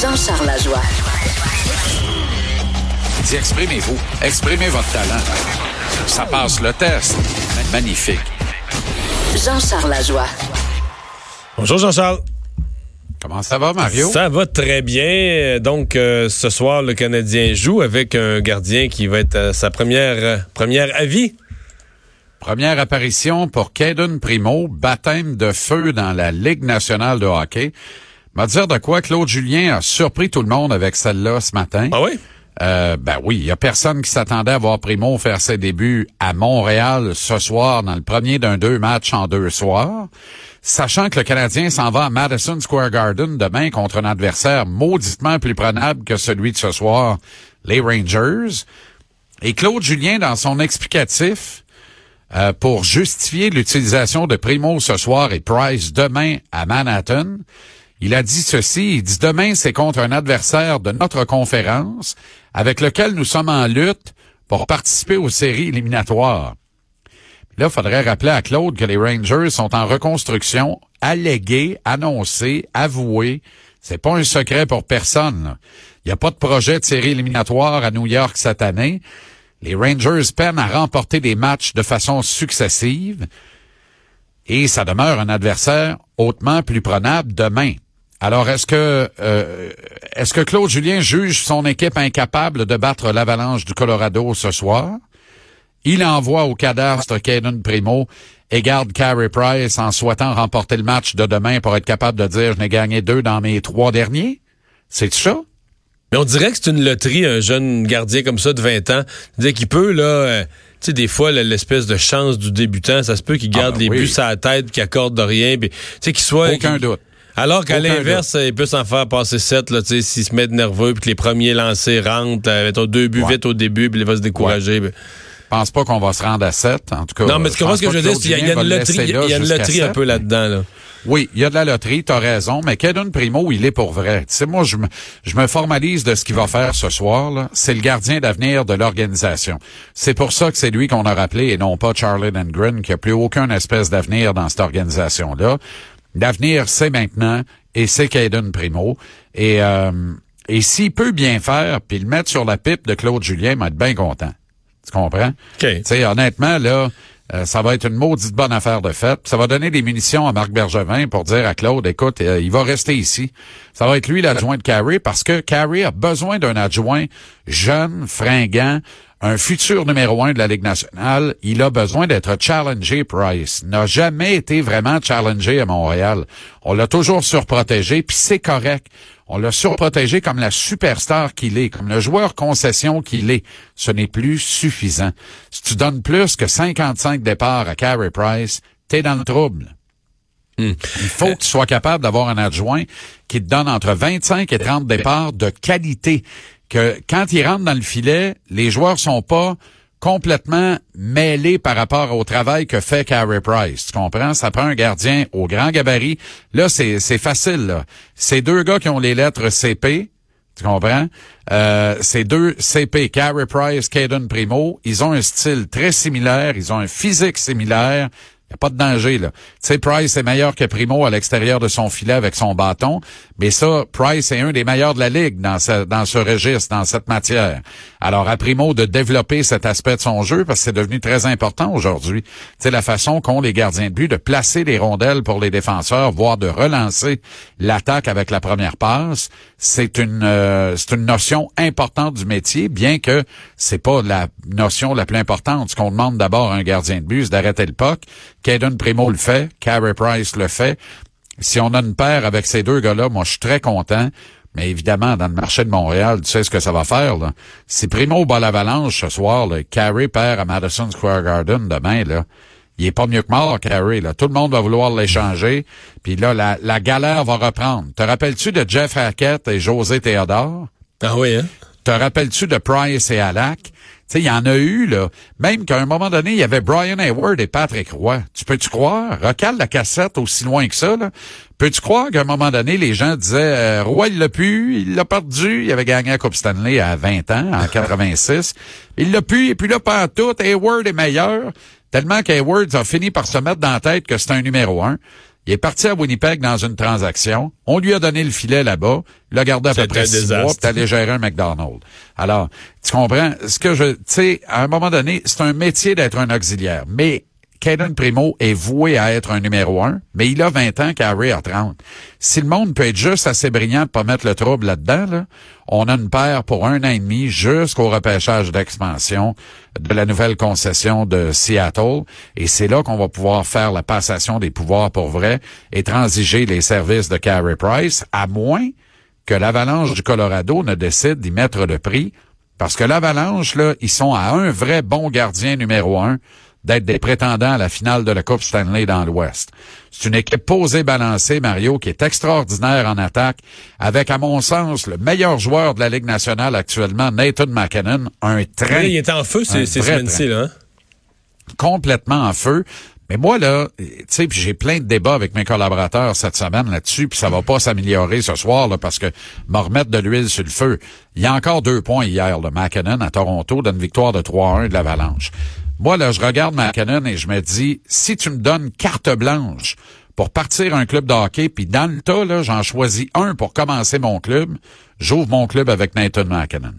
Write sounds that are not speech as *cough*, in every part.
Jean-Charles Lajoie. Dis, exprimez-vous. Exprimez votre talent. Ça passe le test. Magnifique. Jean-Charles Lajoie. Bonjour Jean-Charles. Comment ça va, Mario? Ça va très bien. Donc, euh, ce soir, le Canadien joue avec un gardien qui va être à sa première, euh, première avis. Première apparition pour Caden Primo, baptême de feu dans la Ligue nationale de hockey. Va dire de quoi? Claude Julien a surpris tout le monde avec celle-là ce matin. Ah oui? Euh, ben oui, il y a personne qui s'attendait à voir Primo faire ses débuts à Montréal ce soir dans le premier d'un deux matchs en deux soirs. Sachant que le Canadien s'en va à Madison Square Garden demain contre un adversaire mauditement plus prenable que celui de ce soir, les Rangers. Et Claude Julien, dans son explicatif, euh, pour justifier l'utilisation de Primo ce soir et Price demain à Manhattan, il a dit ceci, il dit demain c'est contre un adversaire de notre conférence avec lequel nous sommes en lutte pour participer aux séries éliminatoires. Là, il faudrait rappeler à Claude que les Rangers sont en reconstruction, allégués, annoncés, avoués. C'est pas un secret pour personne. Il n'y a pas de projet de série éliminatoire à New York cette année. Les Rangers peinent à remporter des matchs de façon successive et ça demeure un adversaire hautement plus prenable demain. Alors, est-ce que euh, est-ce que Claude Julien juge son équipe incapable de battre l'Avalanche du Colorado ce soir? Il envoie au cadastre Caden Primo et garde Carey Price en souhaitant remporter le match de demain pour être capable de dire je n'ai gagné deux dans mes trois derniers. C'est ça? Mais on dirait que c'est une loterie, un jeune gardien comme ça de 20 ans. Dire qu'il peut, là, euh, tu sais, des fois, l'espèce de chance du débutant, ça se peut qu'il garde Ah ben les oui. buts à la tête, qu'il accorde de rien, tu sais, qu'il soit... Aucun doute. Alors qu'à l'inverse, il peut s'en faire passer sept, là, tu sais, s'il se met nerveux, puis que les premiers lancés rentrent, euh, mettons deux buts Ouais. vite au début, puis il va se décourager. ben. Je pense pas qu'on va se rendre à 7, en tout cas. Non, mais tu comprends ce que je veux dire? c'est qu'il y a- il y a une loterie, il y a une loterie un peu là-dedans, là. Oui, il y a de la loterie, t'as raison, mais Caden Primo, il est pour vrai. Tu sais, moi, je me, je me formalise de ce qu'il va faire ce soir. là. C'est le gardien d'avenir de l'organisation. C'est pour ça que c'est lui qu'on a rappelé et non pas Charlie Lindgren, qui a plus aucun espèce d'avenir dans cette organisation-là. L'avenir, c'est maintenant, et c'est Caden Primo. Et, euh, et s'il peut bien faire, puis le mettre sur la pipe de Claude Julien, il va être bien content. Tu comprends? OK. Tu sais, honnêtement, là, euh, ça va être une maudite bonne affaire de fête. Ça va donner des munitions à Marc Bergevin pour dire à Claude, écoute, euh, il va rester ici. Ça va être lui l'adjoint de Carey parce que Carey a besoin d'un adjoint jeune, fringant, un futur numéro un de la Ligue nationale. Il a besoin d'être challengé, Price. N'a jamais été vraiment challengé à Montréal. On l'a toujours surprotégé, puis c'est correct. On l'a surprotégé comme la superstar qu'il est, comme le joueur concession qu'il est. Ce n'est plus suffisant. Si tu donnes plus que 55 départs à Carey Price, t'es dans le trouble. Il faut que tu sois capable d'avoir un adjoint qui te donne entre 25 et 30 départs de qualité. Que quand il rentre dans le filet, les joueurs sont pas complètement mêlés par rapport au travail que fait Carey Price. Tu comprends? Ça prend un gardien au grand gabarit. Là, c'est, c'est facile. Là. C'est deux gars qui ont les lettres CP. Tu comprends? Euh, c'est deux CP, Carey Price, Caden Primo. Ils ont un style très similaire. Ils ont un physique similaire. Il n'y a pas de danger, là. Tu sais, Price est meilleur que Primo à l'extérieur de son filet avec son bâton, mais ça, Price est un des meilleurs de la Ligue dans ce, registre, dans cette matière. Alors, à Primo de développer cet aspect de son jeu, parce que c'est devenu très important aujourd'hui. Tu sais, la façon qu'ont les gardiens de but de placer les rondelles pour les défenseurs, voire de relancer l'attaque avec la première passe, c'est une, euh, c'est une notion importante du métier, bien que c'est pas la notion la plus importante. Ce qu'on demande d'abord à un gardien de but, c'est d'arrêter le puck. Caden Primo le fait, Carey Price le fait. Si on a une paire avec ces deux gars-là, moi, je suis très content. Mais évidemment, dans le marché de Montréal, tu sais ce que ça va faire. Là. Si Primo bat l'avalanche ce soir, là, Carey perd à Madison Square Garden demain, là, il est pas mieux que mort, Carey. Là. Tout le monde va vouloir l'échanger. Puis là, la, la galère va reprendre. Te rappelles-tu de Jeff Hackett et José Théodore? Ah oui, hein? Te rappelles-tu de Price et Alak? Sais, il y en a eu, là. Même qu'à un moment donné, il y avait Brian Hayward et Patrick Roy. Tu peux-tu croire? Recale la cassette aussi loin que ça, là. Peux-tu croire qu'à un moment donné, les gens disaient, euh, Roy, il l'a pu, il l'a perdu, il avait gagné la Coupe Stanley à 20 ans, en 86. Il l'a pu, et puis là, pas tout, Hayward est meilleur. Tellement qu'Hayward a fini par se mettre dans la tête que c'est un numéro un. Il est parti à Winnipeg dans une transaction. On lui a donné le filet là-bas. Il l'a gardé à peu près six désastre. mois, puis allé gérer un McDonald's. Alors, tu comprends? Ce que je, tu sais, à un moment donné, c'est un métier d'être un auxiliaire. Mais Caden Primo est voué à être un numéro un, mais il a 20 ans, Carey a 30. Si le monde peut être juste assez brillant pas mettre le trouble là-dedans, là, on a une paire pour un an et demi jusqu'au repêchage d'expansion de la nouvelle concession de Seattle. Et c'est là qu'on va pouvoir faire la passation des pouvoirs pour vrai et transiger les services de Carey Price, à moins que l'Avalanche du Colorado ne décide d'y mettre le prix. Parce que l'Avalanche, là, ils sont à un vrai bon gardien numéro un d'être des prétendants à la finale de la Coupe Stanley dans l'Ouest. C'est une équipe posée, balancée, Mario, qui est extraordinaire en attaque, avec, à mon sens, le meilleur joueur de la Ligue nationale actuellement, Nathan McKinnon, un train il est en feu ces, semaines-ci, là. hein? complètement en feu. Mais moi, là, tu sais, j'ai plein de débats avec mes collaborateurs cette semaine là-dessus, puis ça va pas s'améliorer ce soir, là, parce que me remettre de l'huile sur le feu. Il y a encore deux points hier, le McKinnon à Toronto, d'une victoire de 3-1 de l'Avalanche. Moi, là, je regarde McKinnon et je me dis, si tu me donnes carte blanche pour partir un club de hockey, puis dans le tas, là, j'en choisis un pour commencer mon club, j'ouvre mon club avec Nathan McKinnon.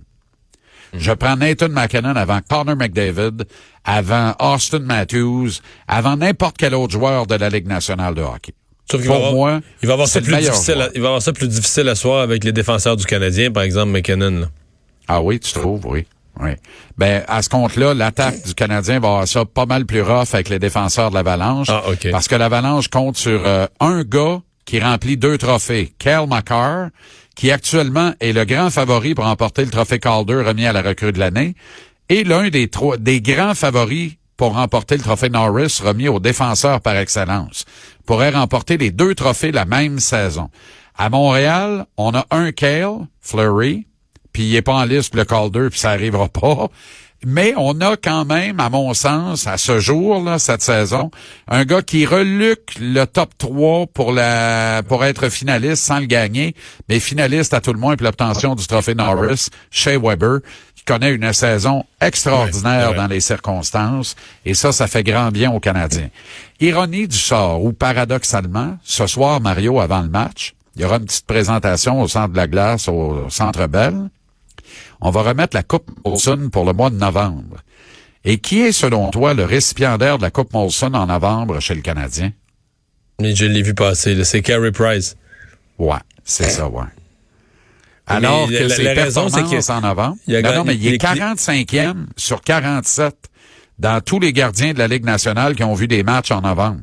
Je prends Nathan McKinnon avant Connor McDavid, avant Austin Matthews, avant n'importe quel autre joueur de la Ligue nationale de hockey. Sauf Pour va avoir, moi, il va avoir ça plus difficile. à- il va avoir ça plus difficile à soir avec les défenseurs du Canadien, par exemple McKinnon. là. Ah oui, tu trouves, oui. Oui. Ben, à ce compte-là, l'attaque du Canadien va avoir ça pas mal plus rough avec les défenseurs de l'Avalanche. Ah, OK. Parce que l'Avalanche compte sur euh, un gars qui remplit deux trophées. Cal McCarr, qui actuellement est le grand favori pour remporter le trophée Calder remis à la recrue de l'année, et l'un des trois, des grands favoris pour remporter le trophée Norris remis aux défenseurs par excellence. Pourrait remporter les deux trophées la même saison. À Montréal, on a un Cale, Fleury, puis il est pas en liste le Calder, puis ça arrivera pas. Mais on a quand même, à mon sens, à ce jour, là, cette saison, un gars qui reluque le top 3 pour la pour être finaliste sans le gagner, mais finaliste à tout le moins pour l'obtention du trophée Norris, Shea Weber, qui connaît une saison extraordinaire Ouais, ouais. dans les circonstances, et ça, ça fait grand bien aux Canadiens. Ironie du sort, ou paradoxalement, ce soir, Mario, avant le match, il y aura une petite présentation au centre de la glace, au centre Bell. On va remettre la Coupe Molson pour le mois de novembre. Et qui est, selon toi, le récipiendaire de la Coupe Molson en novembre chez le Canadien? Mais je l'ai vu passer. C'est Carey Price. Ouais, c'est ça, ouais. Alors Mais que la- ses la raison, c'est performances en novembre, il a non, non, mais il est est- 45e sur 47 dans tous les gardiens de la Ligue nationale qui ont vu des matchs en novembre.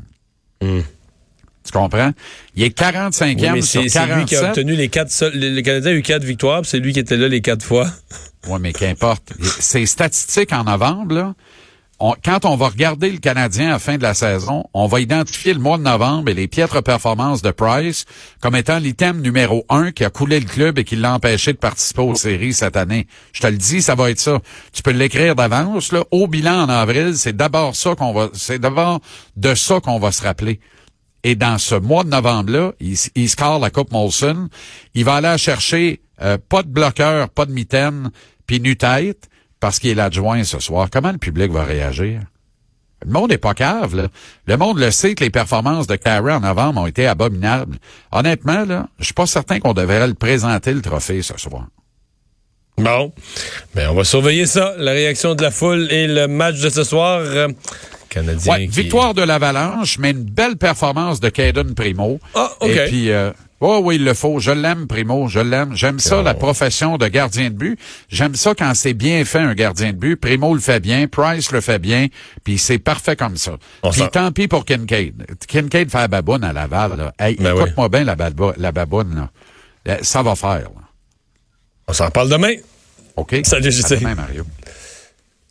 Tu comprends? Il est 45e Hmm. Oui, sur c'est c'est lui 47. qui a obtenu les quatre. Le, Canadien a eu quatre victoires, c'est lui qui était là les quatre fois. *laughs* Oui, mais qu'importe. Ces statistiques en novembre, là, on- quand on va regarder le Canadien à la fin de la saison, on va identifier le mois de novembre et les piètres performances de Price comme étant l'item numéro un qui a coulé le club et qui l'a empêché de participer aux séries cette année. Je te le dis, ça va être ça. Tu peux l'écrire d'avance, là. Au bilan en avril, c'est d'abord ça qu'on va, c'est d'abord de ça qu'on va se rappeler. Et dans ce mois de novembre-là, il, il score la Coupe Molson. Il va aller chercher euh, pas de bloqueur, pas de mitaine, puis nu-tête, parce qu'il est l'adjoint ce soir. Comment le public va réagir? Le monde est pas cave, là. Le monde le sait que les performances de Carey en novembre ont été abominables. Honnêtement, là, je suis pas certain qu'on devrait le présenter le trophée ce soir. Bon. Ben, on va surveiller ça, la réaction de la foule et le match de ce soir. Euh, Canadien. Ouais, qui- victoire de l'Avalanche, mais une belle performance de Caden Primo. Ah, OK. Et puis, euh, oh oui, il le faut. Je l'aime, Primo. Je l'aime. J'aime ça, la profession de gardien de but. J'aime ça quand c'est bien fait, un gardien de but. Primo le fait bien, Price le fait bien, puis c'est parfait comme ça. On Puis tant pis pour Kincaid. Kincaid fait la baboune à Laval, là. Hey, Ben écoute-moi bien la, la baboune, là. Euh, Ça va faire, là. On s'en parle demain. OK? Salut, À JC. demain, Mario.